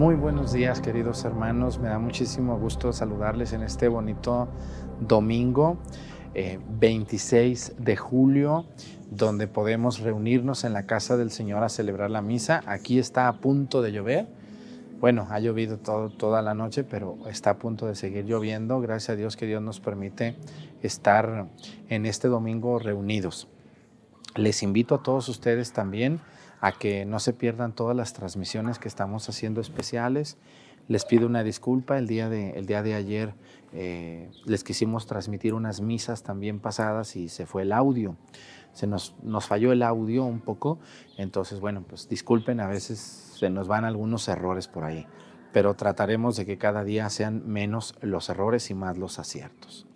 Muy buenos días queridos hermanos, me da muchísimo gusto saludarles en este bonito domingo 26 eh, de julio, donde podemos reunirnos en la casa del Señor a celebrar la misa. Aquí está a punto de llover. Bueno, ha llovido toda la noche, pero está a punto de seguir lloviendo. Gracias a Dios que Dios nos permite estar en este domingo reunidos. Les invito a todos ustedes también a que no se pierdan todas las transmisiones que estamos haciendo especiales. Les pido una disculpa, el día de, el día de ayer eh, les quisimos transmitir unas misas también pasadas y se fue el audio. Se nos, nos falló el audio un poco, entonces bueno, pues disculpen, a veces se nos van algunos errores por ahí, pero trataremos de que cada día sean menos los errores y más los aciertos.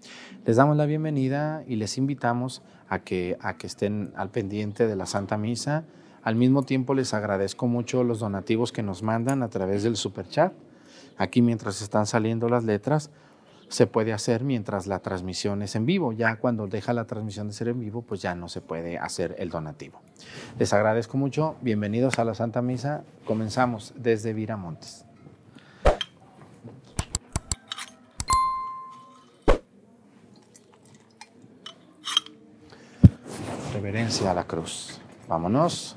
Les damos la bienvenida y les invitamos a que, a que estén al pendiente de la Santa Misa al mismo tiempo les agradezco mucho los donativos que nos mandan a través del super chat. Aquí mientras están saliendo las letras, se puede hacer mientras la transmisión es en vivo. Ya cuando deja la transmisión de ser en vivo, pues ya no se puede hacer el donativo. Les agradezco mucho. Bienvenidos a la Santa Misa. Comenzamos desde Viramontes. Reverencia a la cruz. Vámonos.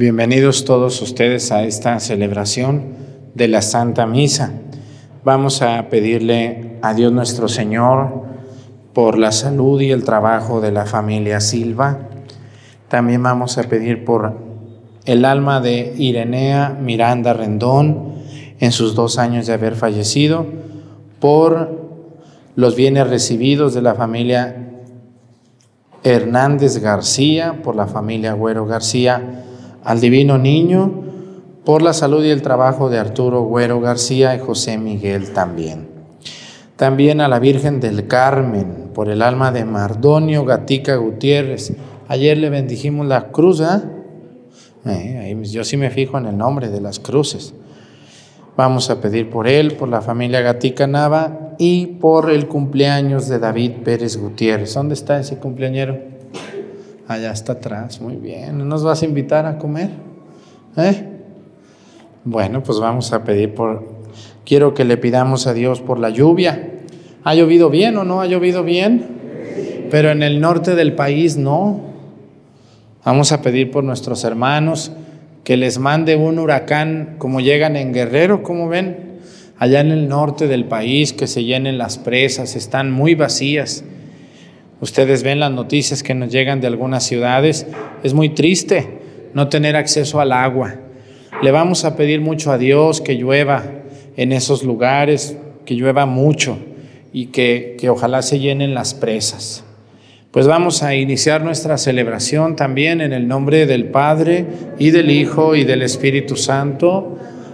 Bienvenidos todos ustedes a esta celebración de la Santa Misa. Vamos a pedirle a Dios nuestro Señor por la salud y el trabajo de la familia Silva. También vamos a pedir por el alma de Irenea Miranda Rendón, en sus dos años de haber fallecido, por los bienes recibidos de la familia Hernández García, por la familia Güero García, al Divino Niño, por la salud y el trabajo de Arturo Güero García y José Miguel también. También a la Virgen del Carmen, por el alma de Mardonio Gatica Gutiérrez. Ayer le bendijimos la cruz, ¿eh? yo sí me fijo en el nombre de las cruces. Vamos a pedir por él, por la familia Gatica Nava y por el cumpleaños de David Pérez Gutiérrez. ¿Dónde está ese cumpleañero? Allá está atrás, muy bien. ¿Nos vas a invitar a comer? ¿Eh? Bueno, pues vamos a pedir por... Quiero que le pidamos a Dios por la lluvia. ¿Ha llovido bien o no ha llovido bien? Pero en el norte del país no. Vamos a pedir por nuestros hermanos que les mande un huracán como llegan en Guerrero, como ven, allá en el norte del país, que se llenen las presas, están muy vacías. Ustedes ven las noticias que nos llegan de algunas ciudades, es muy triste no tener acceso al agua. Le vamos a pedir mucho a Dios que llueva en esos lugares, que llueva mucho y que, que ojalá se llenen las presas. Pues vamos a iniciar nuestra celebración también en el nombre del Padre y del Hijo y del Espíritu Santo.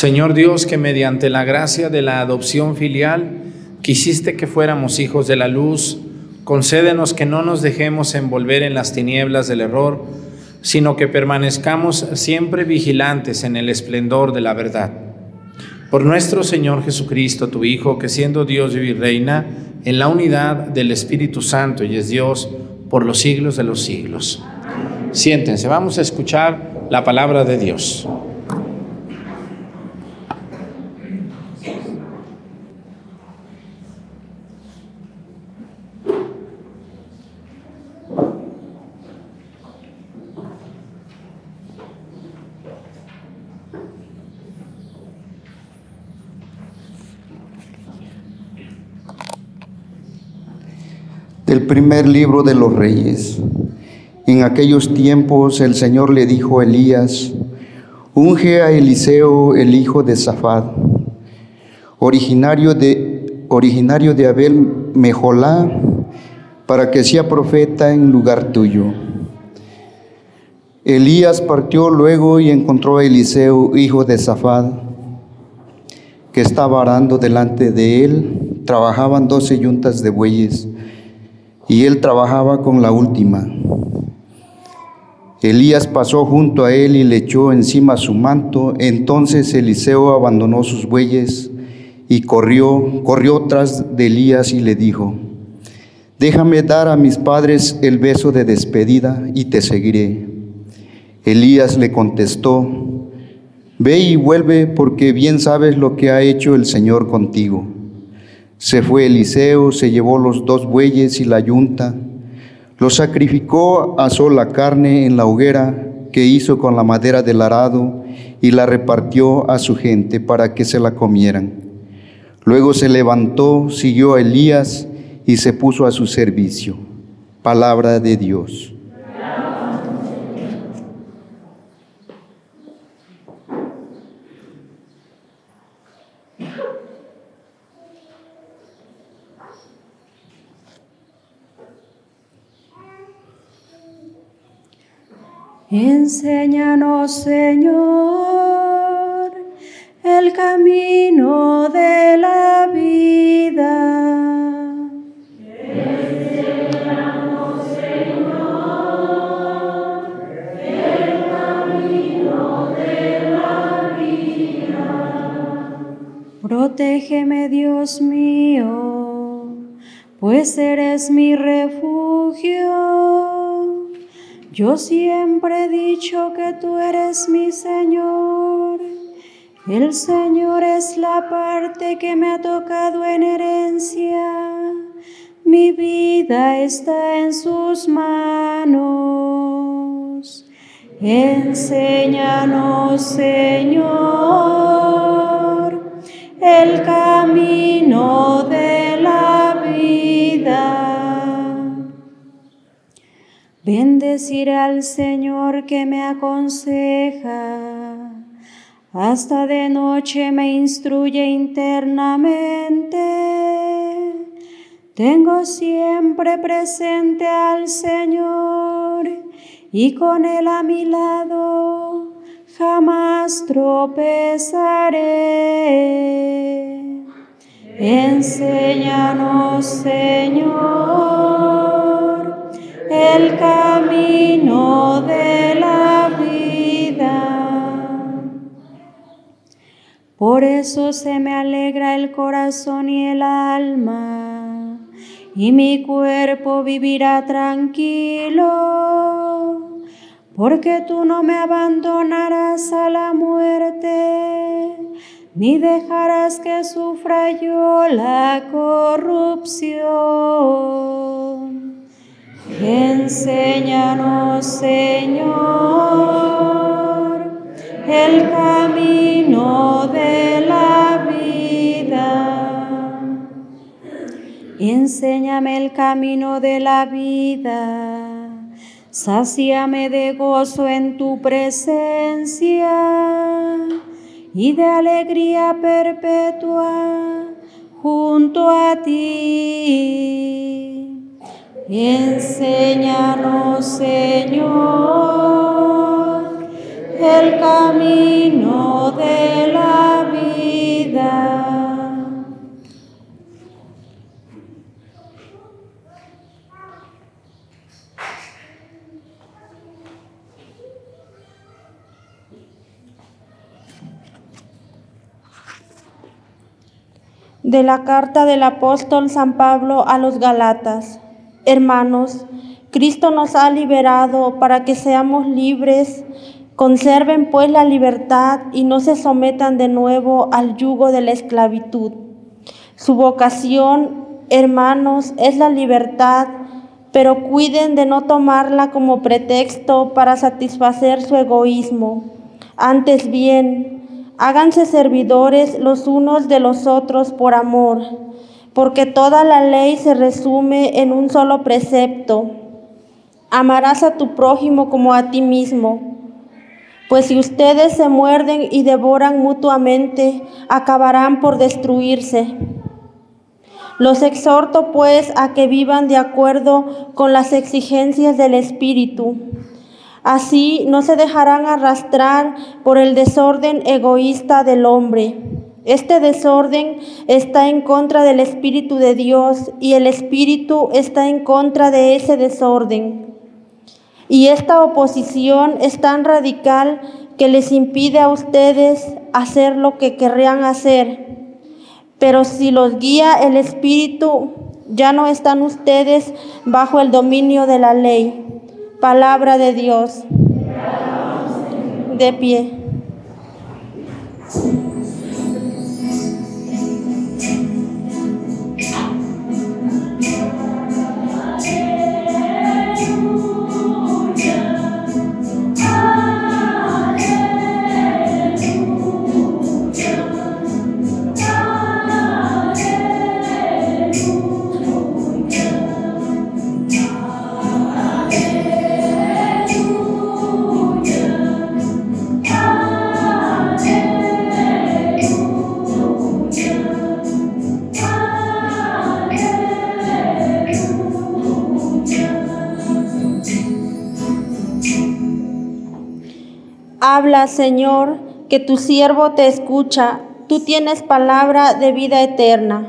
Señor Dios, que mediante la gracia de la adopción filial quisiste que fuéramos hijos de la luz, concédenos que no nos dejemos envolver en las tinieblas del error, sino que permanezcamos siempre vigilantes en el esplendor de la verdad. Por nuestro Señor Jesucristo, tu Hijo, que siendo Dios y reina en la unidad del Espíritu Santo y es Dios, por los siglos de los siglos. Siéntense, vamos a escuchar la palabra de Dios. Primer libro de los reyes. En aquellos tiempos el Señor le dijo a Elías, unge a Eliseo el hijo de Safad, originario de, originario de Abel Mejolá, para que sea profeta en lugar tuyo. Elías partió luego y encontró a Eliseo, hijo de Safad, que estaba arando delante de él. Trabajaban doce yuntas de bueyes y él trabajaba con la última. Elías pasó junto a él y le echó encima su manto. Entonces Eliseo abandonó sus bueyes y corrió, corrió tras de Elías y le dijo, déjame dar a mis padres el beso de despedida y te seguiré. Elías le contestó, ve y vuelve porque bien sabes lo que ha hecho el Señor contigo. Se fue Eliseo, se llevó los dos bueyes y la yunta, los sacrificó, asó la carne en la hoguera que hizo con la madera del arado y la repartió a su gente para que se la comieran. Luego se levantó, siguió a Elías y se puso a su servicio. Palabra de Dios. Enséñanos, Señor, el camino de la vida. Enséñanos, Señor, el camino de la vida. Protégeme, Dios mío, pues eres mi refugio. Yo siempre dicho que tú eres mi Señor. El Señor es la parte que me ha tocado en herencia. Mi vida está en sus manos. Enséñanos, Señor, el camino Bendeciré al Señor que me aconseja. Hasta de noche me instruye internamente. Tengo siempre presente al Señor y con Él a mi lado jamás tropezaré. Enséñanos, Señor el camino de la vida. Por eso se me alegra el corazón y el alma, y mi cuerpo vivirá tranquilo, porque tú no me abandonarás a la muerte, ni dejarás que sufra yo la corrupción. Enséñanos, Señor, el camino de la vida. Enséñame el camino de la vida. Sáciame de gozo en tu presencia y de alegría perpetua junto a ti Enséñanos, Señor, el camino de la vida. De la carta del apóstol San Pablo a los Galatas. Hermanos, Cristo nos ha liberado para que seamos libres. Conserven pues la libertad y no se sometan de nuevo al yugo de la esclavitud. Su vocación, hermanos, es la libertad, pero cuiden de no tomarla como pretexto para satisfacer su egoísmo. Antes bien, háganse servidores los unos de los otros por amor porque toda la ley se resume en un solo precepto. Amarás a tu prójimo como a ti mismo. Pues si ustedes se muerden y devoran mutuamente, acabarán por destruirse. Los exhorto pues a que vivan de acuerdo con las exigencias del Espíritu. Así no se dejarán arrastrar por el desorden egoísta del hombre este desorden está en contra del Espíritu de Dios y el Espíritu está en contra de ese desorden. Y esta oposición es tan radical que les impide a ustedes hacer lo que querrían hacer. Pero si los guía el Espíritu, ya no están ustedes bajo el dominio de la ley. Palabra de Dios. De pie. Habla, Señor, que tu siervo te escucha. Tú tienes palabra de vida eterna.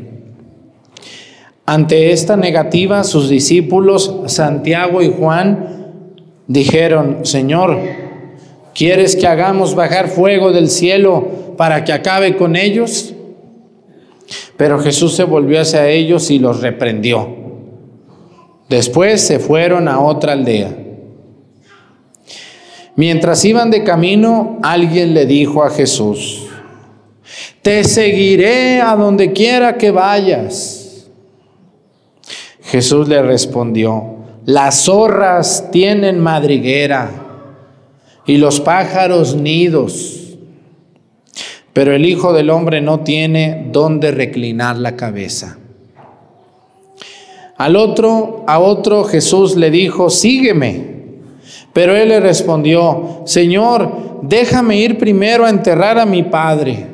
Ante esta negativa, sus discípulos, Santiago y Juan, dijeron, Señor, ¿quieres que hagamos bajar fuego del cielo para que acabe con ellos? Pero Jesús se volvió hacia ellos y los reprendió. Después se fueron a otra aldea. Mientras iban de camino, alguien le dijo a Jesús, te seguiré a donde quiera que vayas. Jesús le respondió, las zorras tienen madriguera y los pájaros nidos, pero el Hijo del Hombre no tiene dónde reclinar la cabeza. Al otro, a otro Jesús le dijo, sígueme. Pero él le respondió, Señor, déjame ir primero a enterrar a mi padre.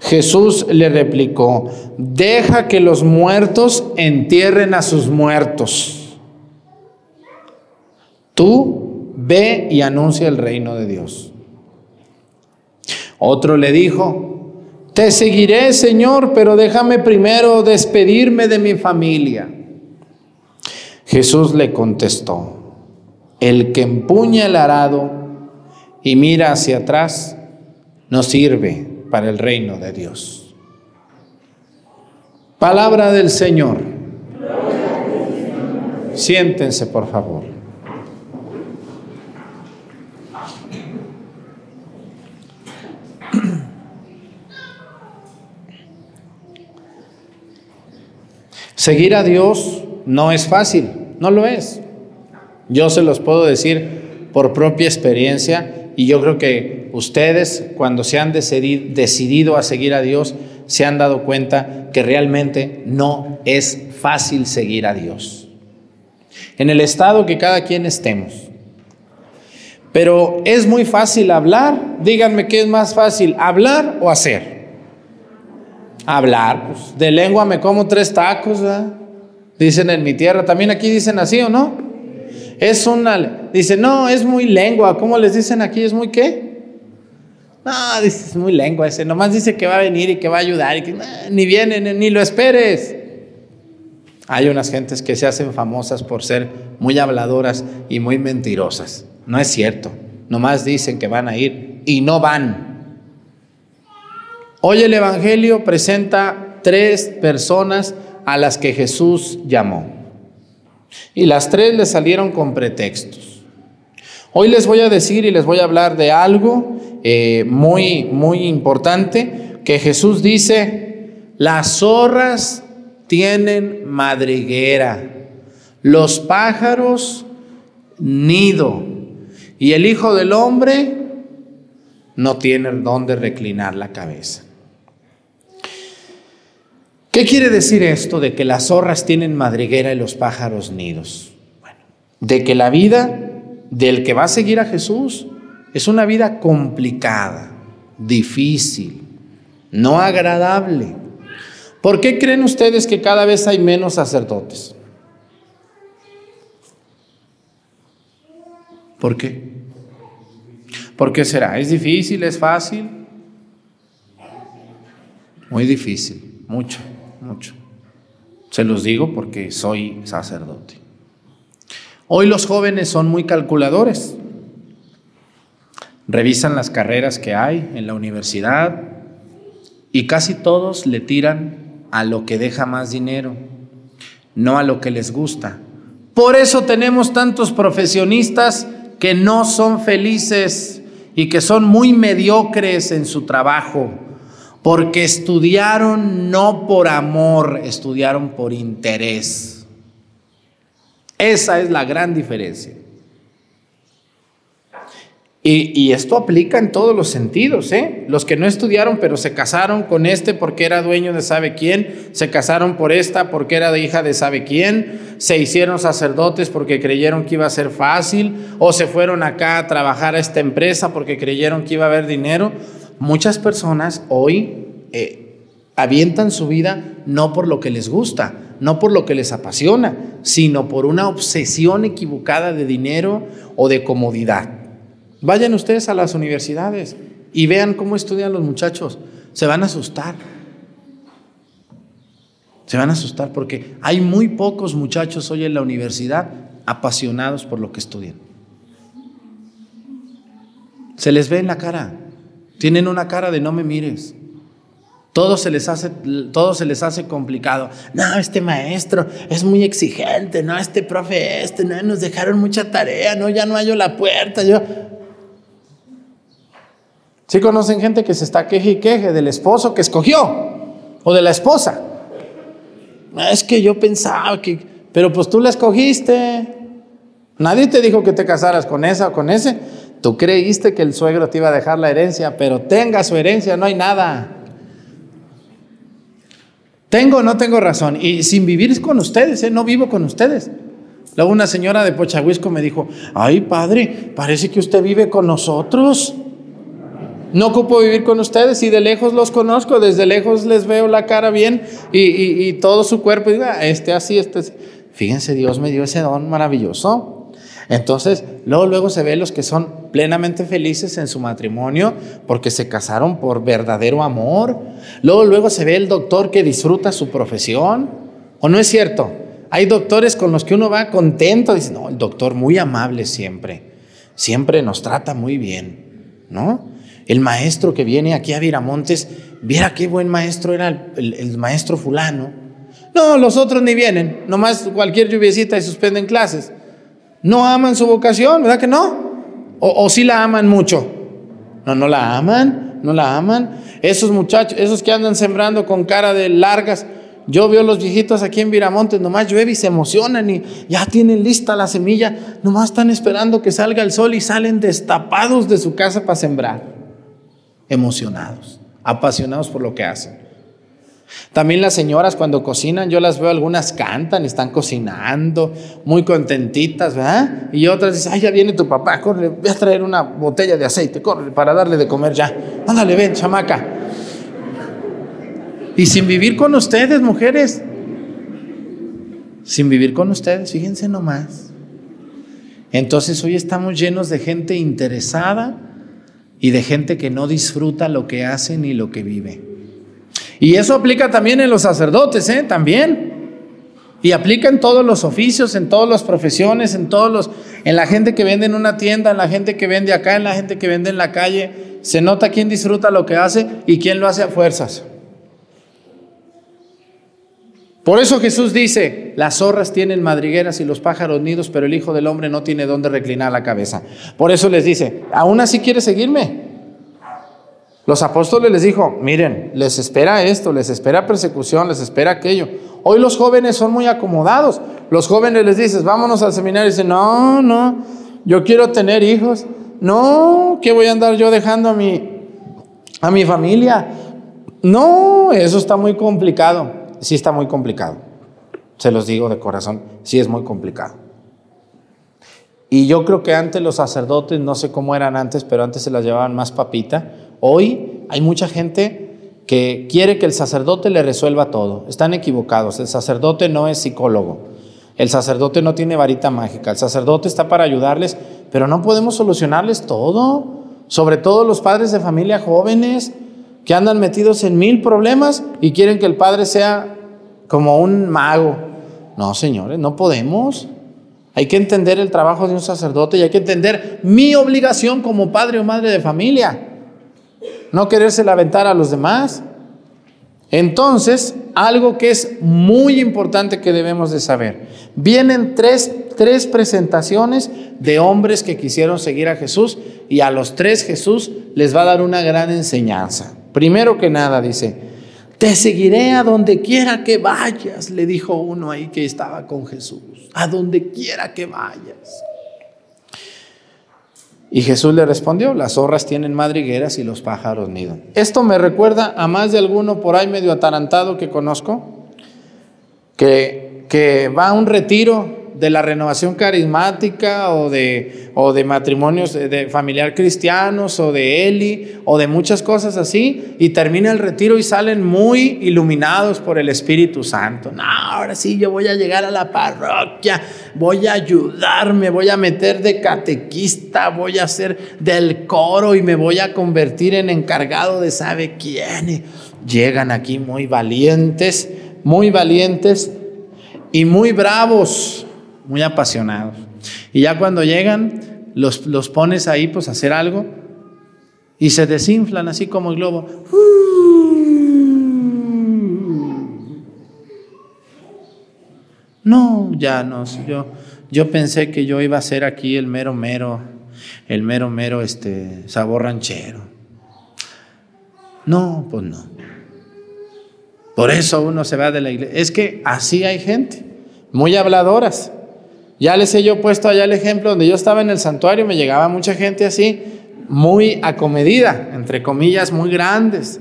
Jesús le replicó, deja que los muertos entierren a sus muertos. Tú ve y anuncia el reino de Dios. Otro le dijo, te seguiré, Señor, pero déjame primero despedirme de mi familia. Jesús le contestó, el que empuña el arado y mira hacia atrás no sirve para el reino de Dios. Palabra del Señor. Siéntense, por favor. Seguir a Dios no es fácil, no lo es. Yo se los puedo decir por propia experiencia y yo creo que ustedes cuando se han decidido a seguir a Dios se han dado cuenta que realmente no es fácil seguir a Dios. En el estado que cada quien estemos. Pero es muy fácil hablar. Díganme qué es más fácil, hablar o hacer. Hablar, pues de lengua me como tres tacos, dicen en mi tierra. También aquí dicen así o no. Es una, dice, no, es muy lengua. ¿Cómo les dicen aquí? ¿Es muy qué? No, es muy lengua ese. Nomás dice que va a venir y que va a ayudar y que ni viene, ni lo esperes. Hay unas gentes que se hacen famosas por ser muy habladoras y muy mentirosas. No es cierto. Nomás dicen que van a ir y no van. Hoy el Evangelio presenta tres personas a las que Jesús llamó. Y las tres le salieron con pretextos. Hoy les voy a decir y les voy a hablar de algo eh, muy, muy importante que Jesús dice, las zorras tienen madriguera, los pájaros nido y el Hijo del Hombre no tiene donde reclinar la cabeza. ¿Qué quiere decir esto de que las zorras tienen madriguera y los pájaros nidos? Bueno, de que la vida del que va a seguir a Jesús es una vida complicada, difícil, no agradable. ¿Por qué creen ustedes que cada vez hay menos sacerdotes? ¿Por qué? ¿Por qué será? ¿Es difícil? ¿Es fácil? Muy difícil, mucho mucho. Se los digo porque soy sacerdote. Hoy los jóvenes son muy calculadores. Revisan las carreras que hay en la universidad y casi todos le tiran a lo que deja más dinero, no a lo que les gusta. Por eso tenemos tantos profesionistas que no son felices y que son muy mediocres en su trabajo porque estudiaron no por amor, estudiaron por interés. Esa es la gran diferencia. Y, esto aplica en todos los sentidos, ¿eh? Los que no estudiaron, pero se casaron con este porque era dueño de sabe quién, se casaron por esta porque era hija de sabe quién, se hicieron sacerdotes porque creyeron que iba a ser fácil, o se fueron acá a trabajar a esta empresa porque creyeron que iba a haber dinero. Muchas personas hoy eh, avientan su vida no por lo que les gusta, no por lo que les apasiona, sino por una obsesión equivocada de dinero o de comodidad. Vayan ustedes a las universidades y vean cómo estudian los muchachos. Se van a asustar. Se van a asustar porque hay muy pocos muchachos hoy en la universidad apasionados por lo que estudian. Se les ve en la cara. Tienen una cara de no me mires. Todo se les hace, todo se les hace complicado. No, este maestro es muy exigente, no, este profe este, no, nos dejaron mucha tarea, no, ya no hallo la puerta, yo. ¿Sí conocen gente que se está queje y queje del esposo que escogió o de la esposa? Es que yo pensaba que, pero pues tú la escogiste. Nadie te dijo que te casaras con esa o con ese. Tú creíste que el suegro te iba a dejar la herencia, pero tenga su herencia, no hay nada. Tengo o no tengo razón. Y sin vivir con ustedes, ¿eh? no vivo con ustedes. Luego una señora de Pochahuisco me dijo, ay padre, parece que usted vive con nosotros. No ocupo vivir con ustedes y de lejos los conozco, desde lejos les veo la cara bien y, todo su cuerpo. Y, ah, este así, este Fíjense, Dios me dio ese don maravilloso. Entonces, luego, luego se ve los que son plenamente felices en su matrimonio porque se casaron por verdadero amor. Luego, luego se ve el doctor que disfruta su profesión. ¿O no es cierto? Hay doctores con los que uno va contento, dice, no, el doctor muy amable siempre, siempre nos trata muy bien, ¿no? El maestro que viene aquí a Viramontes, viera qué buen maestro era el, maestro fulano. No, los otros ni vienen, nomás cualquier lluviecita y suspenden clases. No aman su vocación, ¿verdad que no? O, sí la aman mucho. No, no la aman, no la aman. Esos muchachos, esos que andan sembrando con cara de largas, yo veo los viejitos aquí en Viramontes, nomás llueve y se emocionan y ya tienen lista la semilla, nomás están esperando que salga el sol y salen destapados de su casa para sembrar emocionados, apasionados por lo que hacen. También las señoras cuando cocinan, yo las veo, algunas cantan, están cocinando, muy contentitas, ¿verdad? Y otras dicen, ay, ya viene tu papá, corre, voy a traer una botella de aceite, corre, para darle de comer ya. Ándale, ven, chamaca. Y sin vivir con ustedes, mujeres, sin vivir con ustedes, fíjense nomás. Entonces hoy estamos llenos de gente interesada y de gente que no disfruta lo que hace ni lo que vive. Y eso aplica también en los sacerdotes, ¿eh? También. Y aplica en todos los oficios, en todas las profesiones, en todos los, en la gente que vende en una tienda, en la gente que vende acá, en la gente que vende en la calle. Se nota quién disfruta lo que hace y quién lo hace a fuerzas. Por eso Jesús dice, las zorras tienen madrigueras y los pájaros nidos, pero el Hijo del Hombre no tiene dónde reclinar la cabeza. Por eso les dice, ¿aún así quiere seguirme? Los apóstoles les dijo, miren, les espera esto, les espera persecución, les espera aquello. Hoy los jóvenes son muy acomodados. Los jóvenes les dices, vámonos al seminario y dicen, no, no, yo quiero tener hijos. No, ¿qué voy a andar yo dejando a mi, a mi familia? No, eso está muy complicado sí está muy complicado. Se los digo de corazón, sí es muy complicado. Y yo creo que antes los sacerdotes, no sé cómo eran antes, pero antes se las llevaban más papita. Hoy hay mucha gente que quiere que el sacerdote le resuelva todo. Están equivocados. El sacerdote no es psicólogo. El sacerdote no tiene varita mágica. El sacerdote está para ayudarles, pero no podemos solucionarles todo. Sobre todo los padres de familia jóvenes que andan metidos en mil problemas y quieren que el padre sea como un mago. No, señores, no podemos. Hay que entender el trabajo de un sacerdote y hay que entender mi obligación como padre o madre de familia. No quererse aventar a los demás. Entonces, algo que es muy importante que debemos de saber. Vienen tres, tres presentaciones de hombres que quisieron seguir a Jesús y a los tres Jesús les va a dar una gran enseñanza. Primero que nada dice, te seguiré a donde quiera que vayas, le dijo uno ahí que estaba con Jesús, a donde quiera que vayas. Y Jesús le respondió, las zorras tienen madrigueras y los pájaros nidan. Esto me recuerda a más de alguno por ahí medio atarantado que conozco, que, que va a un retiro de la renovación carismática o de, o de matrimonios de, familiar cristianos o de Eli o de muchas cosas así y termina el retiro y salen muy iluminados por el Espíritu Santo. No, ahora sí yo voy a llegar a la parroquia, voy a ayudarme, voy a meter de catequista, voy a ser del coro y me voy a convertir en encargado de sabe quién. Llegan aquí muy valientes, muy valientes y muy bravos muy apasionados. Y ya cuando llegan, los, los pones ahí pues a hacer algo y se desinflan así como el globo. No, ya no. Yo, yo pensé que yo iba a ser aquí el mero mero, el mero mero este sabor ranchero. No, pues no. Por eso uno se va de la iglesia. Es que así hay gente, muy habladoras. Ya les he yo puesto allá el ejemplo donde yo estaba en el santuario, me llegaba mucha gente así, muy acomedida, entre comillas, muy grandes.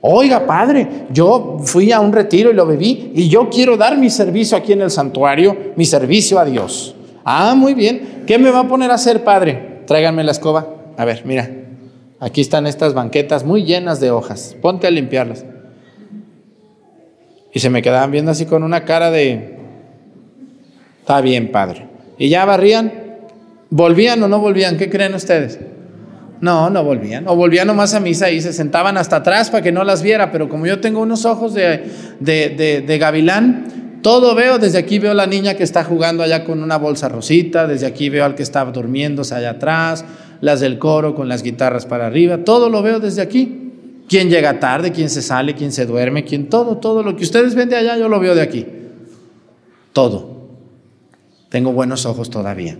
Oiga, padre, yo fui a un retiro y lo bebí y yo quiero dar mi servicio aquí en el santuario, mi servicio a Dios. Ah, muy bien. ¿Qué me va a poner a hacer, padre? Tráiganme la escoba. A ver, mira. Aquí están estas banquetas muy llenas de hojas. Ponte a limpiarlas. Y se me quedaban viendo así con una cara de, está bien, padre. Y ya barrían, volvían o no volvían, ¿qué creen ustedes? No, no volvían. O volvían nomás a misa y se sentaban hasta atrás para que no las viera. Pero como yo tengo unos ojos de, de, de, gavilán, todo veo. Desde aquí veo la niña que está jugando allá con una bolsa rosita. Desde aquí veo al que está durmiéndose allá atrás. Las del coro con las guitarras para arriba. Todo lo veo desde aquí. Quién llega tarde, quién se sale, quién se duerme, quién todo, todo lo que ustedes ven de allá, yo lo veo de aquí. Todo. Tengo buenos ojos todavía.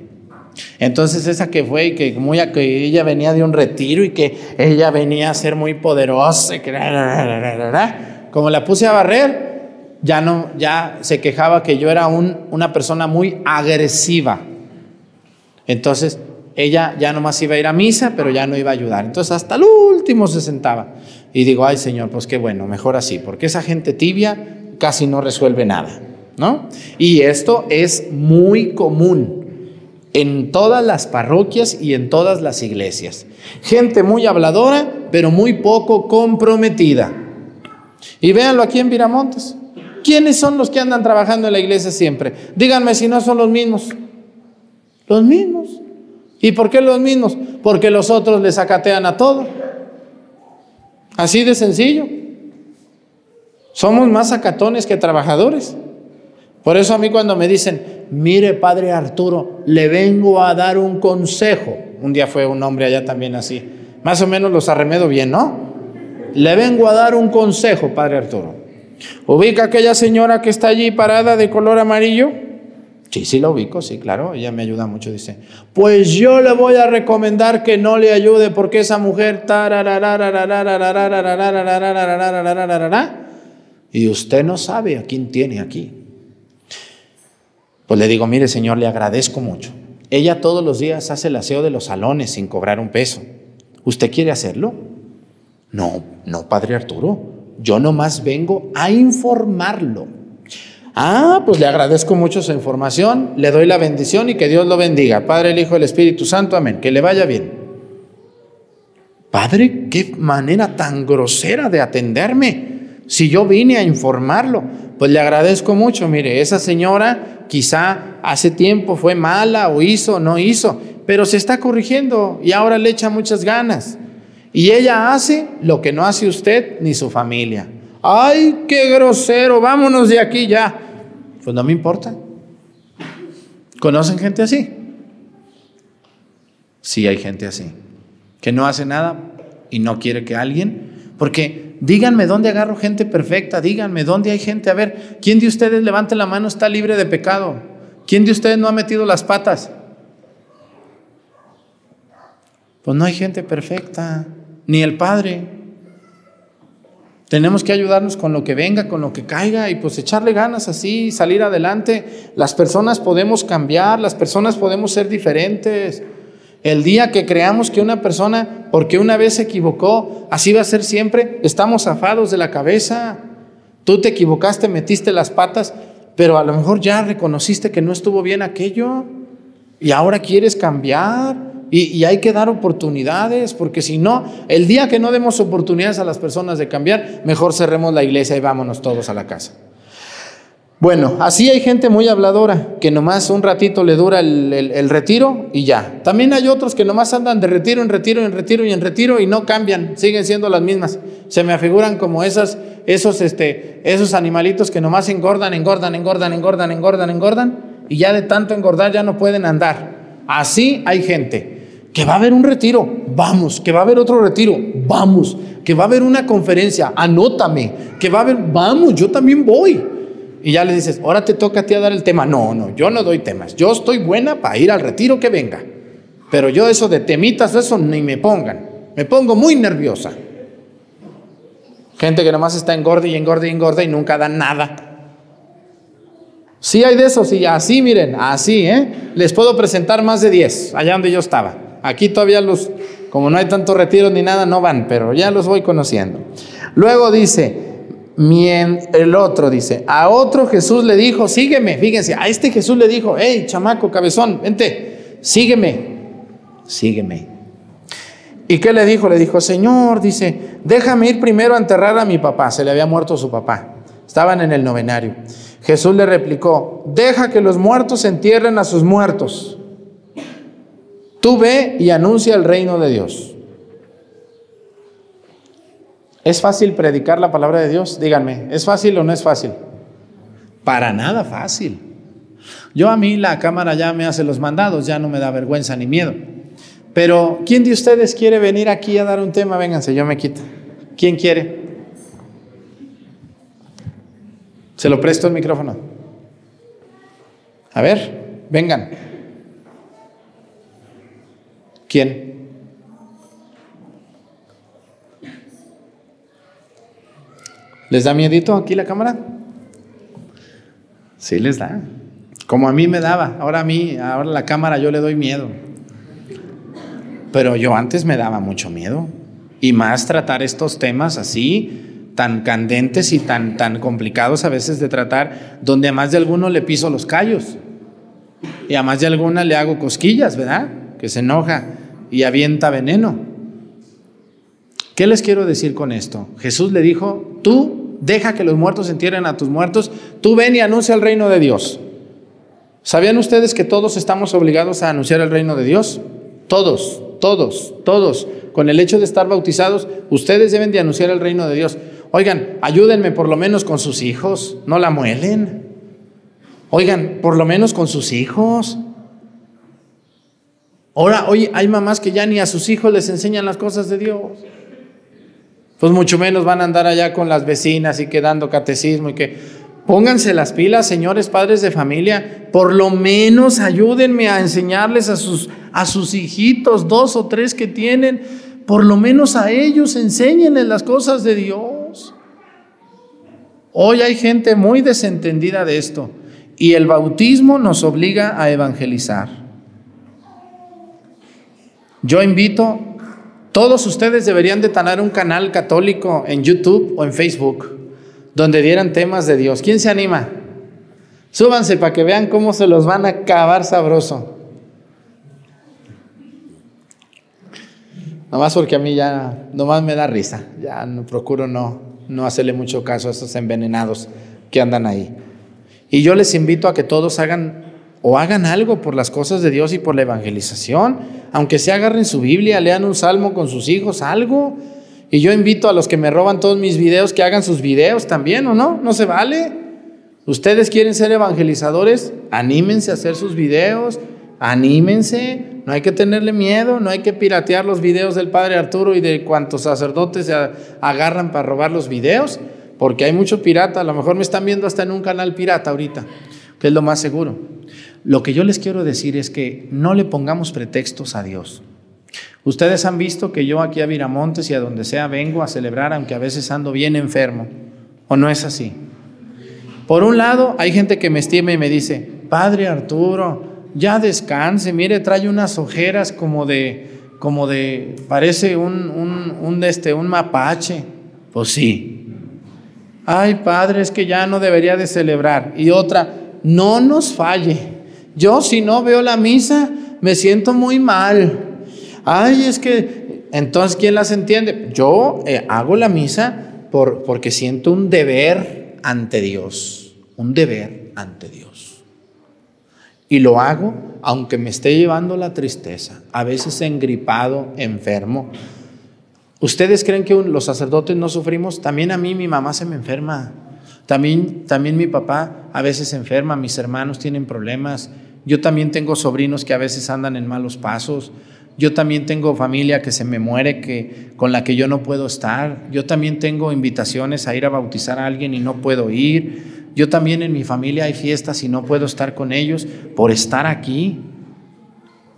Entonces esa que fue y que, muy, que ella venía de un retiro y que ella venía a ser muy poderosa, como la puse a barrer, ya no, ya se quejaba que yo era un, una persona muy agresiva. Entonces ella ya nomás iba a ir a misa, pero ya no iba a ayudar. Entonces hasta el último se sentaba. Y digo, ay Señor, pues qué bueno, mejor así, porque esa gente tibia casi no resuelve nada, ¿no? Y esto es muy común en todas las parroquias y en todas las iglesias. Gente muy habladora, pero muy poco comprometida. Y véanlo aquí en Viramontes. ¿Quiénes son los que andan trabajando en la iglesia siempre? Díganme si no son los mismos. Los mismos. ¿Y por qué los mismos? Porque los otros les acatean a todo. Así de sencillo. Somos más acatones que trabajadores. Por eso a mí cuando me dicen, mire padre Arturo, le vengo a dar un consejo. Un día fue un hombre allá también así. Más o menos los arremedo bien, ¿no? Le vengo a dar un consejo, padre Arturo. Ubica aquella señora que está allí parada de color amarillo. Sí, sí la ubico, sí, claro, ella me ayuda mucho, dice. Pues yo le voy a recomendar que no le ayude porque esa mujer... Y usted no sabe a quién tiene aquí. Pues le digo, mire señor, le agradezco mucho. Ella todos los días hace el aseo de los salones sin cobrar un peso. ¿Usted quiere hacerlo? No, no, padre Arturo. Yo nomás vengo a informarlo. Ah, pues le agradezco mucho su información, le doy la bendición y que Dios lo bendiga. Padre, el Hijo, el Espíritu Santo, amén. Que le vaya bien. Padre, qué manera tan grosera de atenderme. Si yo vine a informarlo, pues le agradezco mucho. Mire, esa señora quizá hace tiempo fue mala o hizo no hizo, pero se está corrigiendo y ahora le echa muchas ganas. Y ella hace lo que no hace usted ni su familia. Ay, qué grosero, vámonos de aquí ya. Pues no me importa. ¿Conocen gente así? Sí, hay gente así, que no hace nada y no quiere que alguien, porque díganme dónde agarro gente perfecta, díganme dónde hay gente. A ver, ¿quién de ustedes levante la mano está libre de pecado? ¿Quién de ustedes no ha metido las patas? Pues no hay gente perfecta, ni el Padre. Tenemos que ayudarnos con lo que venga, con lo que caiga y pues echarle ganas así, salir adelante. Las personas podemos cambiar, las personas podemos ser diferentes. El día que creamos que una persona, porque una vez se equivocó, así va a ser siempre, estamos zafados de la cabeza. Tú te equivocaste, metiste las patas, pero a lo mejor ya reconociste que no estuvo bien aquello y ahora quieres cambiar. Y, hay que dar oportunidades, porque si no, el día que no demos oportunidades a las personas de cambiar, mejor cerremos la iglesia y vámonos todos a la casa. Bueno, así hay gente muy habladora, que nomás un ratito le dura el, retiro y ya. También hay otros que nomás andan de retiro en retiro, en retiro y en retiro y no cambian, siguen siendo las mismas. Se me afiguran como esas, esos, este, esos animalitos que nomás engordan, engordan, engordan, engordan, engordan, engordan y ya de tanto engordar ya no pueden andar. Así hay gente que va a haber un retiro, vamos, que va a haber otro retiro, vamos, que va a haber una conferencia, anótame, que va a haber, vamos, yo también voy. Y ya le dices, ahora te toca a ti a dar el tema. No, no, yo no doy temas. Yo estoy buena para ir al retiro que venga. Pero yo eso de temitas, eso ni me pongan. Me pongo muy nerviosa. Gente que nomás está engorda y engorda y engorda y nunca da nada. Sí hay de eso, sí, así miren, así, ¿eh? Les puedo presentar más de 10, allá donde yo estaba. Aquí todavía los, como no hay tanto retiro ni nada, no van, pero ya los voy conociendo. Luego dice, el otro dice, a otro Jesús le dijo, sígueme. Fíjense, a este Jesús le dijo, hey, chamaco, cabezón, vente, sígueme, sígueme. ¿Y qué le dijo? Le dijo, Señor, dice, déjame ir primero a enterrar a mi papá. Se le había muerto su papá. Estaban en el novenario. Jesús le replicó, deja que los muertos entierren a sus muertos. Tú ve y anuncia el reino de Dios. ¿Es fácil predicar la palabra de Dios? Díganme, ¿es fácil o no es fácil? Para nada fácil. Yo a mí la cámara ya me hace los mandados, ya no me da vergüenza ni miedo. Pero, ¿quién de ustedes quiere venir aquí a dar un tema? Vénganse, yo me quito. ¿Quién quiere? Se lo presto el micrófono. A ver, vengan. ¿Quién? ¿Les da miedito aquí la cámara? Sí, les da. Como a mí me daba. Ahora a mí, ahora la cámara yo le doy miedo. Pero yo antes me daba mucho miedo. Y más tratar estos temas así, tan candentes y tan, tan complicados a veces de tratar, donde a más de alguno le piso los callos. Y a más de alguna le hago cosquillas, ¿verdad? Que se enoja y avienta veneno. ¿Qué les quiero decir con esto? Jesús le dijo, tú deja que los muertos entierren a tus muertos, tú ven y anuncia el reino de Dios. ¿Sabían ustedes que todos estamos obligados a anunciar el reino de Dios? Todos, todos, todos. Con el hecho de estar bautizados, ustedes deben de anunciar el reino de Dios. Oigan, ayúdenme por lo menos con sus hijos, no la muelen. Oigan, por lo menos con sus hijos. Ahora, hoy hay mamás que ya ni a sus hijos les enseñan las cosas de Dios pues mucho menos van a andar allá con las vecinas y quedando catecismo y que pónganse las pilas, señores padres de familia, por lo menos ayúdenme a enseñarles a sus, a sus hijitos, dos o tres que tienen, por lo menos a ellos enséñenles las cosas de Dios. Hoy hay gente muy desentendida de esto y el bautismo nos obliga a evangelizar. Yo invito todos ustedes deberían de tener un canal católico en YouTube o en Facebook donde dieran temas de Dios. ¿Quién se anima? Súbanse para que vean cómo se los van a acabar sabroso. Nomás porque a mí ya, nomás me da risa. Ya no procuro no, no hacerle mucho caso a esos envenenados que andan ahí. Y yo les invito a que todos hagan o hagan algo por las cosas de Dios y por la evangelización, aunque se agarren su Biblia, lean un salmo con sus hijos, algo. Y yo invito a los que me roban todos mis videos que hagan sus videos también, ¿o no? No se vale. Ustedes quieren ser evangelizadores, anímense a hacer sus videos, anímense, no hay que tenerle miedo, no hay que piratear los videos del Padre Arturo y de cuantos sacerdotes se agarran para robar los videos, porque hay mucho pirata, a lo mejor me están viendo hasta en un canal pirata ahorita, que es lo más seguro. Lo que yo les quiero decir es que no le pongamos pretextos a Dios. Ustedes han visto que yo aquí a Viramontes y a donde sea vengo a celebrar, aunque a veces ando bien enfermo. ¿O no es así? Por un lado, hay gente que me estima y me dice, Padre Arturo, ya descanse, mire, trae unas ojeras como de, como de, parece un, un, un, este, un mapache. Pues sí. Ay, Padre, es que ya no debería de celebrar. Y otra, no nos falle. Yo si no veo la misa, me siento muy mal. Ay, es que, entonces, ¿quién las entiende? Yo eh, hago la misa por, porque siento un deber ante Dios, un deber ante Dios. Y lo hago aunque me esté llevando la tristeza, a veces engripado, enfermo. ¿Ustedes creen que los sacerdotes no sufrimos? También a mí mi mamá se me enferma. También, también mi papá a veces se enferma, mis hermanos tienen problemas, yo también tengo sobrinos que a veces andan en malos pasos. Yo también tengo familia que se me muere, que, con la que yo no puedo estar. Yo también tengo invitaciones a ir a bautizar a alguien y no puedo ir. Yo también en mi familia hay fiestas y no puedo estar con ellos por estar aquí,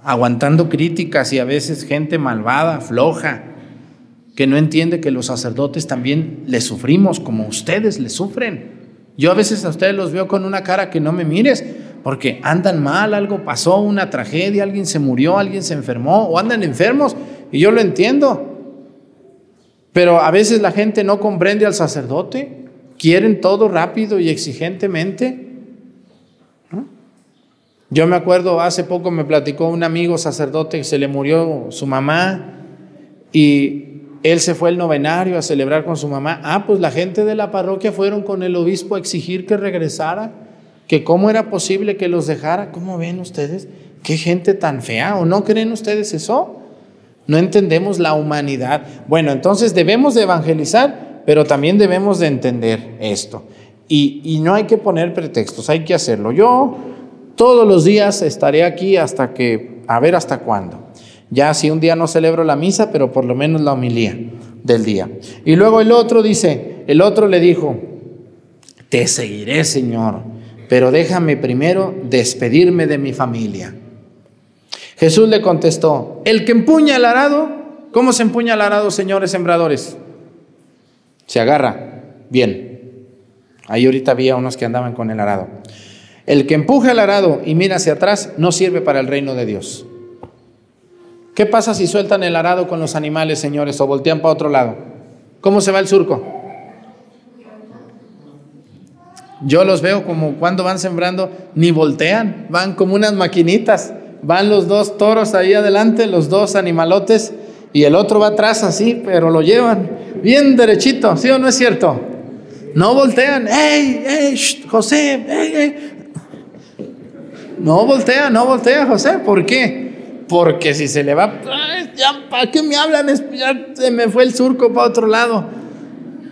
aguantando críticas y a veces gente malvada, floja, que no entiende que los sacerdotes también le sufrimos como ustedes le sufren. Yo a veces a ustedes los veo con una cara que no me mires, porque andan mal, algo pasó, una tragedia, alguien se murió, alguien se enfermó o andan enfermos y yo lo entiendo. Pero a veces la gente no comprende al sacerdote. quieren todo rápido y exigentemente. Yo me acuerdo, hace poco me platicó un amigo sacerdote que se le murió su mamá y él se fue al novenario a celebrar con su mamá. Ah, pues la gente de la parroquia fueron con el obispo a exigir que regresara, que cómo era posible que los dejara. ¿Cómo ven ustedes? Qué gente tan fea. ¿O no creen ustedes eso? No entendemos la humanidad. Bueno, entonces debemos de evangelizar, pero también debemos de entender esto. Y, y no hay que poner pretextos, hay que hacerlo. Yo todos los días estaré aquí hasta que, a ver hasta cuándo. Ya si un día no celebro la misa, pero por lo menos la homilía del día. Y luego el otro dice, el otro le dijo, te seguiré, Señor, pero déjame primero despedirme de mi familia. Jesús le contestó, el que empuña el arado, ¿cómo se empuña el arado, señores sembradores? Se agarra, bien. Ahí ahorita había unos que andaban con el arado. El que empuja el arado y mira hacia atrás no sirve para el reino de Dios. ¿Qué pasa si sueltan el arado con los animales, señores, o voltean para otro lado? ¿Cómo se va el surco? Yo los veo como cuando van sembrando, ni voltean, van como unas maquinitas. Van los dos toros ahí adelante, los dos animalotes, y el otro va atrás así, pero lo llevan bien derechito, ¿sí o no es cierto? No voltean, ¡Ey, ey, José! ¡Ey, ey! No voltea, no voltea, José. ¿Por qué? Porque si se le va, ya, ¿para qué me hablan? Ya se me fue el surco para otro lado.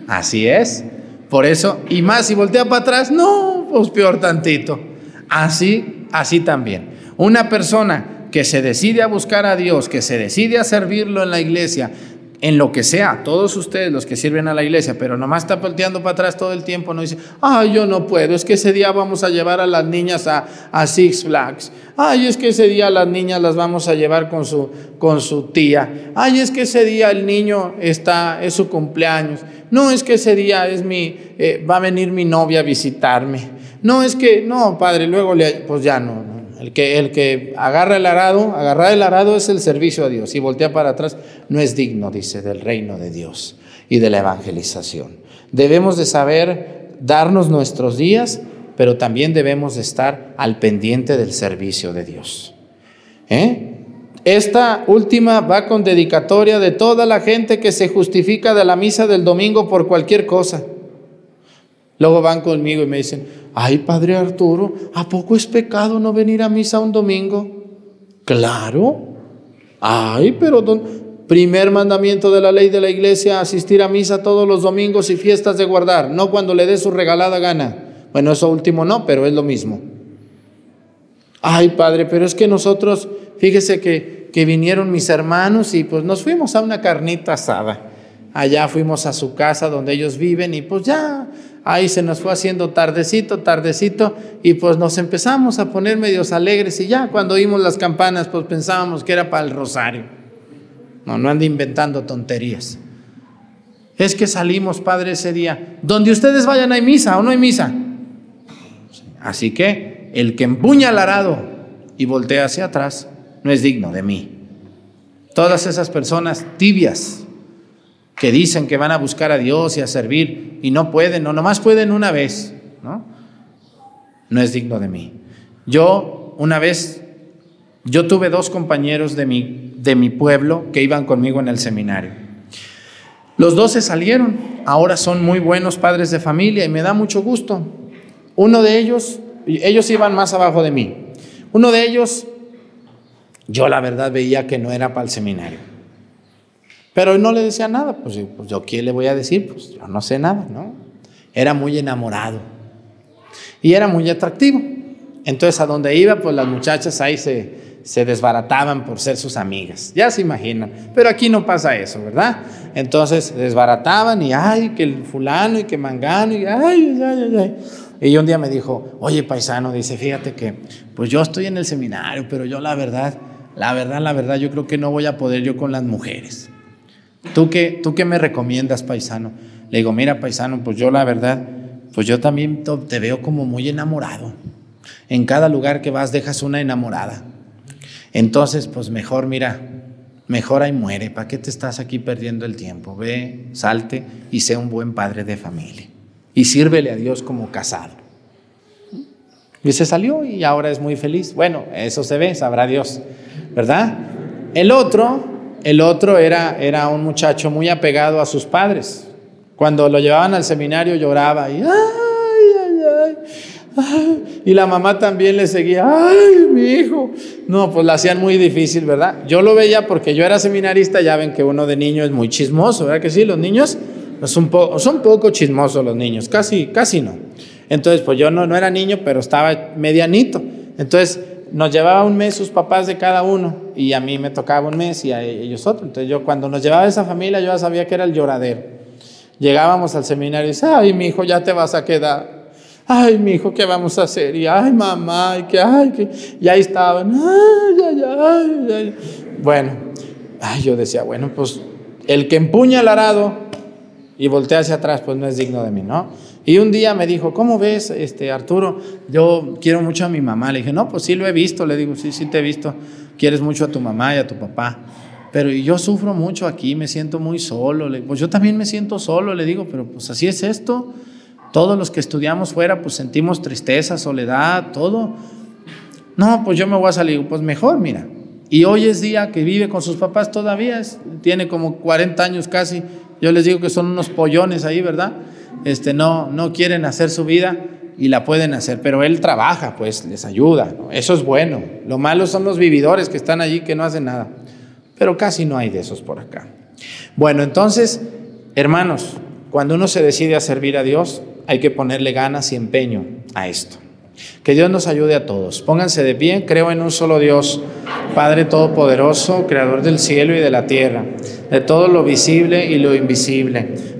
Así es. Por eso, y más si voltea para atrás, no, pues peor tantito. Así, así también. Una persona que se decide a buscar a Dios, que se decide a servirlo en la iglesia, en lo que sea, todos ustedes los que sirven a la iglesia, pero nomás está volteando para atrás todo el tiempo, no dice, ay, yo no puedo, es que ese día vamos a llevar a las niñas a, Six Flags, ay, es que ese día las niñas las vamos a llevar con su, con su tía, ay, es que ese día el niño está, es su cumpleaños, no, es que ese día es mi, eh, va a venir mi novia a visitarme, no, es que, no, padre, luego le, pues ya no, no el que, el que agarra el arado, agarrar el arado es el servicio a Dios y voltea para atrás no es digno, dice, del reino de Dios y de la evangelización. Debemos de saber darnos nuestros días, pero también debemos de estar al pendiente del servicio de Dios. ¿Eh? Esta última va con dedicatoria de toda la gente que se justifica de la misa del domingo por cualquier cosa. Luego van conmigo y me dicen, ay, Padre Arturo, ¿a poco es pecado no venir a misa un domingo? Claro. Ay, pero primer mandamiento de la ley de la iglesia, asistir a misa todos los domingos y fiestas de guardar, no cuando le dé su regalada gana. Bueno, eso último no, pero es lo mismo. Ay, Padre, pero es que nosotros, fíjese que, que vinieron mis hermanos y pues nos fuimos a una carnita asada. Allá fuimos a su casa donde ellos viven y pues ya ahí se nos fue haciendo tardecito, tardecito, y pues nos empezamos a poner medios alegres y ya cuando oímos las campanas, pues pensábamos que era para el rosario. No, no ande inventando tonterías. Es que salimos, Padre, ese día. Donde ustedes vayan hay misa o no hay misa. Así que el que empuña el arado y voltea hacia atrás no es digno de mí. Todas esas personas tibias, que dicen que van a buscar a Dios y a servir y no pueden, o nomás pueden una vez, ¿no? No es digno de mí. Yo una vez, yo tuve dos compañeros de mi, de mi pueblo que iban conmigo en el seminario. Los dos se salieron, ahora son muy buenos padres de familia y me da mucho gusto. Uno de ellos, ellos iban más abajo de mí. Uno de ellos, yo la verdad veía que no era para el seminario. Pero no le decía nada, pues, pues, yo qué le voy a decir, pues yo no sé nada, ¿no? Era muy enamorado y era muy atractivo. Entonces a donde iba, pues las muchachas ahí se, se desbarataban por ser sus amigas, ya se imaginan. Pero aquí no pasa eso, ¿verdad? Entonces desbarataban y ay, que el fulano y que mangano y ay, ay, ay, ay. Y un día me dijo, oye paisano, dice, fíjate que pues yo estoy en el seminario, pero yo la verdad, la verdad, la verdad, yo creo que no voy a poder yo con las mujeres. ¿Tú qué, ¿Tú qué me recomiendas, paisano? Le digo, mira, paisano, pues yo la verdad, pues yo también te veo como muy enamorado. En cada lugar que vas dejas una enamorada. Entonces, pues mejor, mira, mejor ahí muere. ¿Para qué te estás aquí perdiendo el tiempo? Ve, salte y sé un buen padre de familia. y sírvele a Dios como casado. Y se salió y ahora es muy feliz. Bueno, eso se ve, sabrá Dios, ¿verdad? El otro, el otro era, era un muchacho muy apegado a sus padres. Cuando lo llevaban al seminario lloraba y, ay, ay, ay, y la mamá también le seguía, ay, mi hijo. No, pues la hacían muy difícil, ¿verdad? Yo lo veía porque yo era seminarista, ya ven que uno de niño es muy chismoso, ¿verdad que sí? Los niños son, son poco chismosos los niños, casi, casi no. Entonces, pues yo no, no era niño, pero estaba medianito. Entonces, nos llevaba un mes sus papás de cada uno y a mí me tocaba un mes y a ellos otro. Entonces, yo cuando nos llevaba esa familia, yo ya sabía que era el lloradero. Llegábamos al seminario y dice, ay, mi hijo, ya te vas a quedar. Ay, mi hijo, ¿qué vamos a hacer? Y ay, mamá, y que, ay, que. Y ahí estaban, ay, ay, ay, ay. Bueno, ay, yo decía, bueno, pues el que empuña el arado y voltea hacia atrás, pues no es digno de mí, ¿no? Y un día me dijo, ¿cómo ves, este, Arturo? Yo quiero mucho a mi mamá. Le dije, no, pues sí lo he visto. Le digo, sí, sí te he visto. Quieres mucho a tu mamá y a tu papá. Pero yo sufro mucho aquí, me siento muy solo. Pues yo también me siento solo, le digo, pero pues así es esto. Todos los que estudiamos fuera, pues sentimos tristeza, soledad, todo. No, pues yo me voy a salir. Pues mejor, mira. Y hoy es día que vive con sus papás todavía, tiene como 40 años casi. Yo les digo que son unos pollones ahí, ¿verdad? Este, no, no quieren hacer su vida y la pueden hacer, pero él trabaja, pues les ayuda, eso es bueno. Lo malo son los vividores que están allí que no hacen nada, pero casi no hay de esos por acá. Bueno, entonces, hermanos, cuando uno se decide a servir a Dios, hay que ponerle ganas y empeño a esto. Que Dios nos ayude a todos. Pónganse de pie, creo en un solo Dios, Padre Todopoderoso, Creador del cielo y de la tierra, de todo lo visible y lo invisible.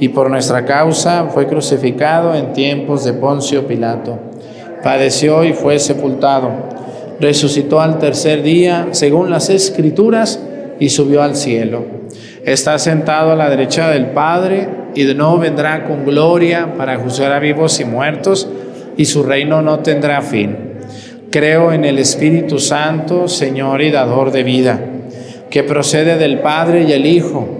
Y por nuestra causa fue crucificado en tiempos de Poncio Pilato. Padeció y fue sepultado. Resucitó al tercer día, según las Escrituras, y subió al cielo. Está sentado a la derecha del Padre y de nuevo vendrá con gloria para juzgar a vivos y muertos y su reino no tendrá fin. Creo en el Espíritu Santo, Señor y dador de vida, que procede del Padre y el Hijo,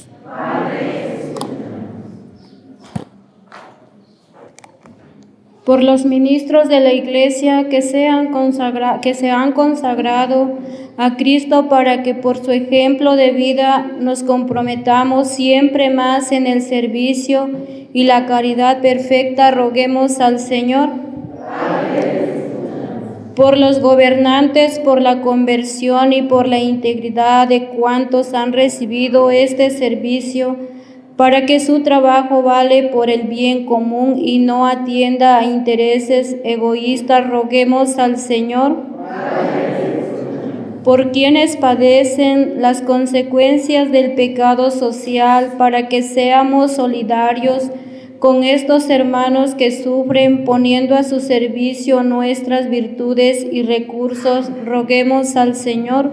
Por los ministros de la Iglesia que, sean que se han consagrado a Cristo para que por su ejemplo de vida nos comprometamos siempre más en el servicio y la caridad perfecta, roguemos al Señor. Por los gobernantes, por la conversión y por la integridad de cuantos han recibido este servicio, para que su trabajo vale por el bien común y no atienda a intereses egoístas, roguemos al Señor. Por quienes padecen las consecuencias del pecado social, para que seamos solidarios con estos hermanos que sufren poniendo a su servicio nuestras virtudes y recursos, roguemos al Señor.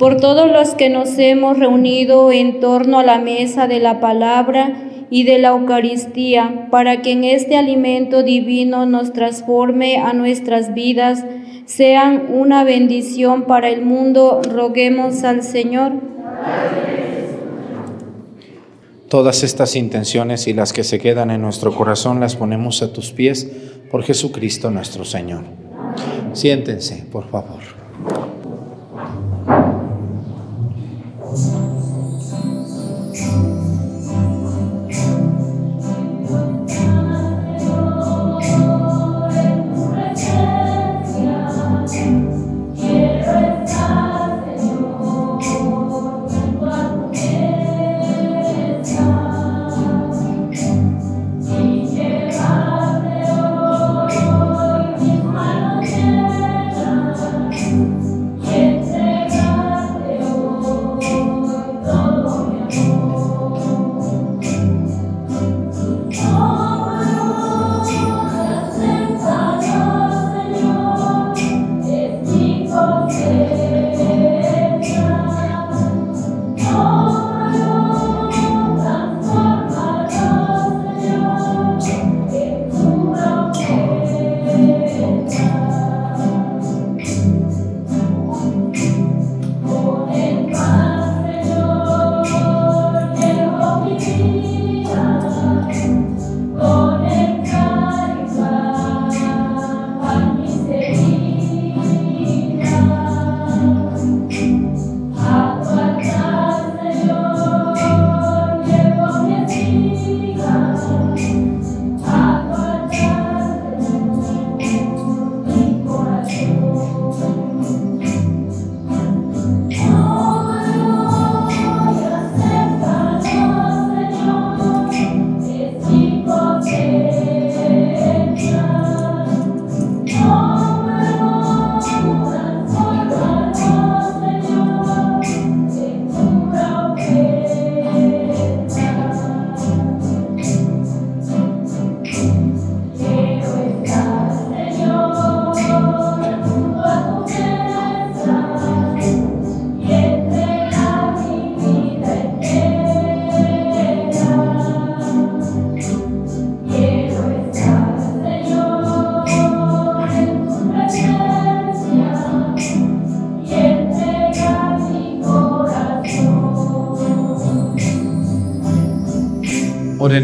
Por todos los que nos hemos reunido en torno a la mesa de la palabra y de la Eucaristía, para que en este alimento divino nos transforme a nuestras vidas, sean una bendición para el mundo, roguemos al Señor. Todas estas intenciones y las que se quedan en nuestro corazón las ponemos a tus pies por Jesucristo nuestro Señor. Siéntense, por favor.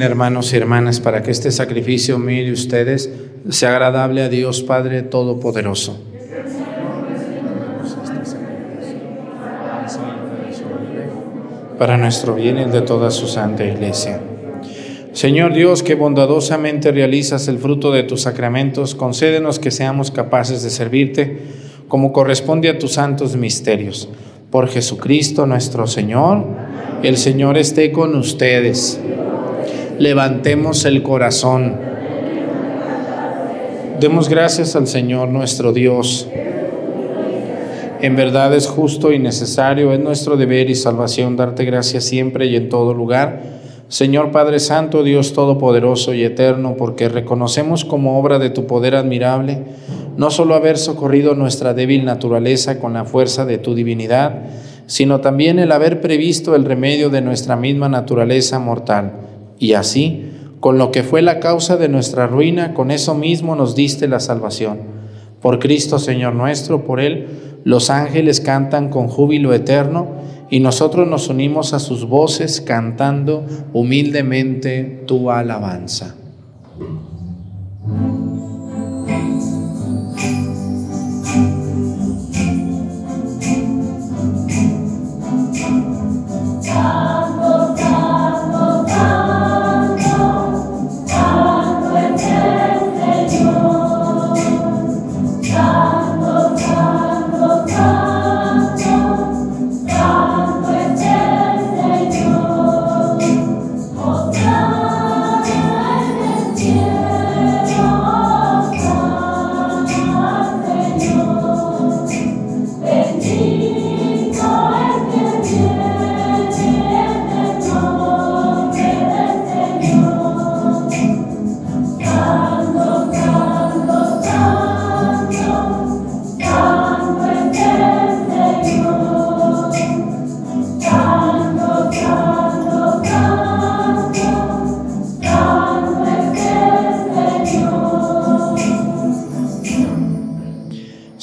Hermanos y hermanas para que este sacrificio mío de ustedes sea agradable a Dios Padre Todopoderoso. Para nuestro bien y el de toda su santa iglesia. Señor Dios, que bondadosamente realizas el fruto de tus sacramentos, concédenos que seamos capaces de servirte como corresponde a tus santos misterios. Por Jesucristo nuestro Señor, el Señor esté con ustedes. Levantemos el corazón. Demos gracias al Señor nuestro Dios. En verdad es justo y necesario, es nuestro deber y salvación darte gracias siempre y en todo lugar. Señor Padre Santo, Dios Todopoderoso y Eterno, porque reconocemos como obra de tu poder admirable no solo haber socorrido nuestra débil naturaleza con la fuerza de tu divinidad, sino también el haber previsto el remedio de nuestra misma naturaleza mortal. Y así, con lo que fue la causa de nuestra ruina, con eso mismo nos diste la salvación. Por Cristo Señor nuestro, por Él, los ángeles cantan con júbilo eterno y nosotros nos unimos a sus voces cantando humildemente tu alabanza.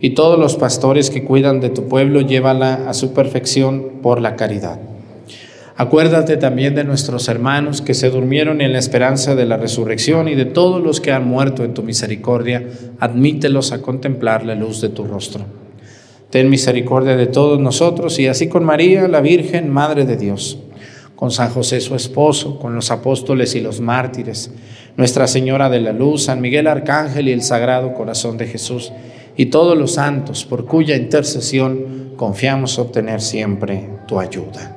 y todos los pastores que cuidan de tu pueblo, llévala a su perfección por la caridad. Acuérdate también de nuestros hermanos que se durmieron en la esperanza de la resurrección y de todos los que han muerto en tu misericordia, admítelos a contemplar la luz de tu rostro. Ten misericordia de todos nosotros y así con María, la Virgen, Madre de Dios, con San José su esposo, con los apóstoles y los mártires, Nuestra Señora de la Luz, San Miguel Arcángel y el Sagrado Corazón de Jesús y todos los santos por cuya intercesión confiamos obtener siempre tu ayuda.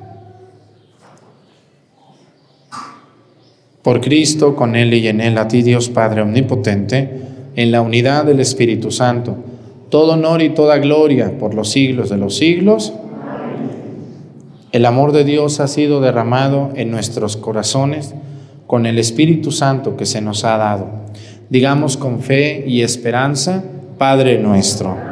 Por Cristo, con Él y en Él, a ti Dios Padre Omnipotente, en la unidad del Espíritu Santo, todo honor y toda gloria por los siglos de los siglos. El amor de Dios ha sido derramado en nuestros corazones con el Espíritu Santo que se nos ha dado. Digamos con fe y esperanza, Padre nuestro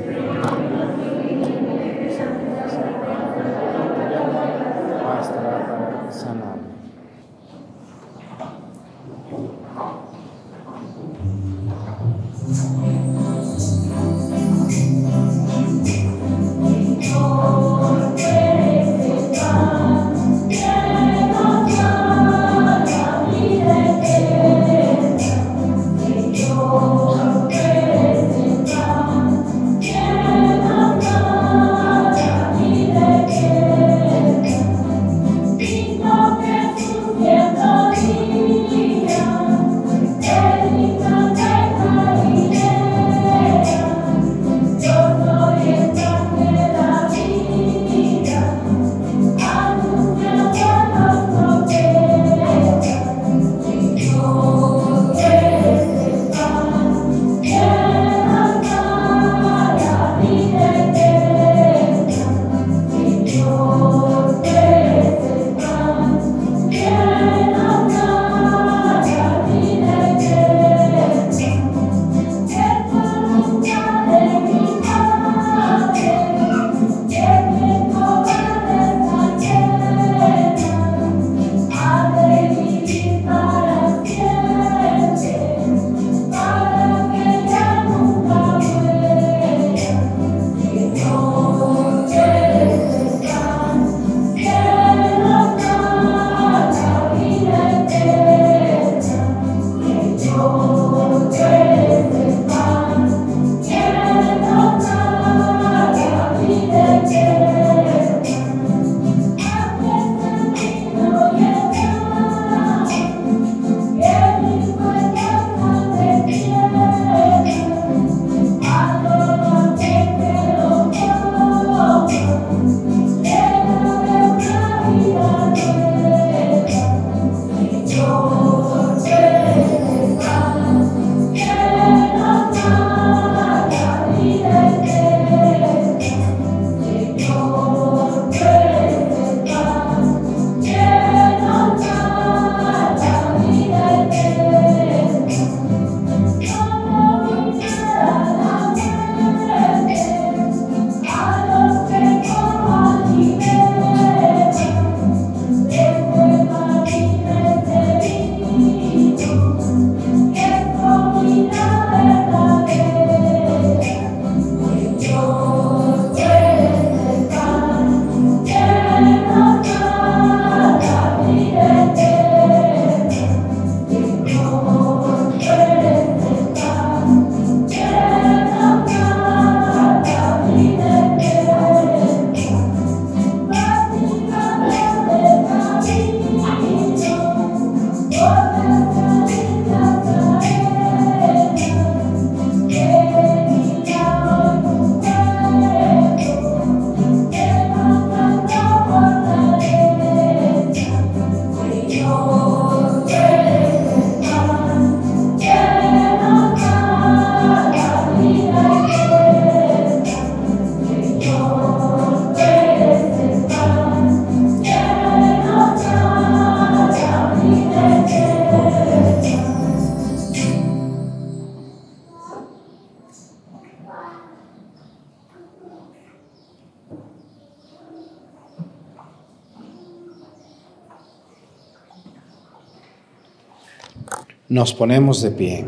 Nos ponemos de pie.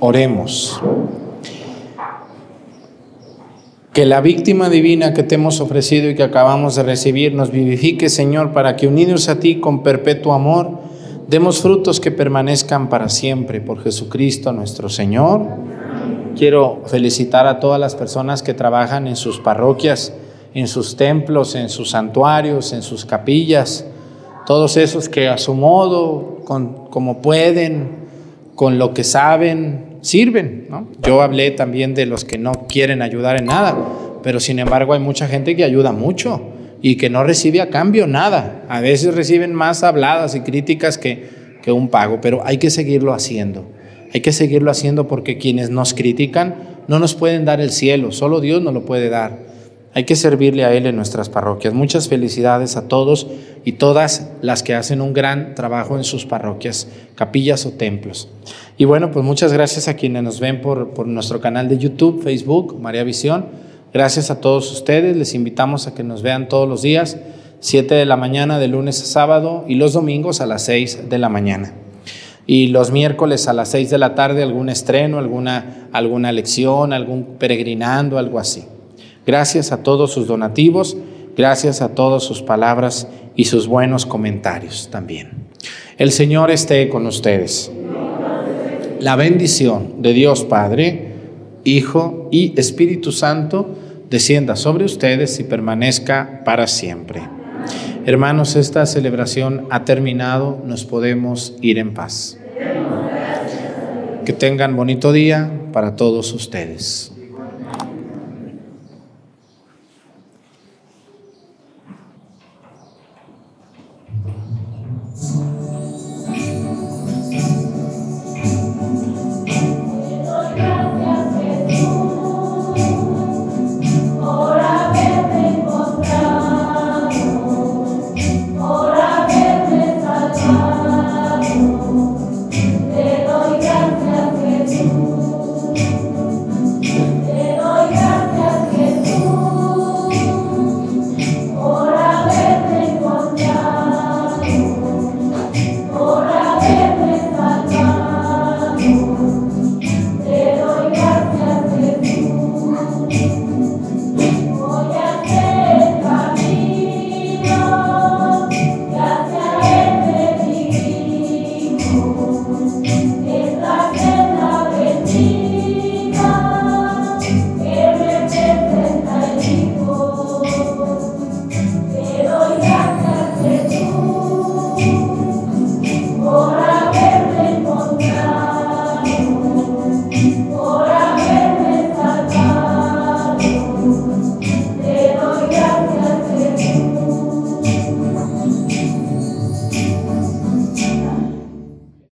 Oremos. Que la víctima divina que te hemos ofrecido y que acabamos de recibir nos vivifique, Señor, para que unidos a ti con perpetuo amor, demos frutos que permanezcan para siempre por Jesucristo nuestro Señor. Quiero felicitar a todas las personas que trabajan en sus parroquias, en sus templos, en sus santuarios, en sus capillas, todos esos que a su modo, con, como pueden, con lo que saben, sirven. Yo hablé también de los que no quieren ayudar en nada, pero sin embargo hay mucha gente que ayuda mucho y que no recibe a cambio nada. A veces reciben más habladas y críticas que, que un pago, pero hay que seguirlo haciendo. Hay que seguirlo haciendo porque quienes nos critican no nos pueden dar el cielo, solo Dios nos lo puede dar. Hay que servirle a Él en nuestras parroquias. Muchas felicidades a todos y todas las que hacen un gran trabajo en sus parroquias, capillas o templos. Y bueno, pues muchas gracias a quienes nos ven por, por nuestro canal de YouTube, Facebook, María Visión. Gracias a todos ustedes. Les invitamos a que nos vean todos los días, 7 de la mañana de lunes a sábado y los domingos a las 6 de la mañana. Y los miércoles a las 6 de la tarde algún estreno, alguna, alguna lección, algún peregrinando, algo así. Gracias a todos sus donativos, gracias a todas sus palabras y sus buenos comentarios también. El Señor esté con ustedes. La bendición de Dios Padre, Hijo y Espíritu Santo descienda sobre ustedes y permanezca para siempre. Hermanos, esta celebración ha terminado, nos podemos ir en paz. Que tengan bonito día para todos ustedes.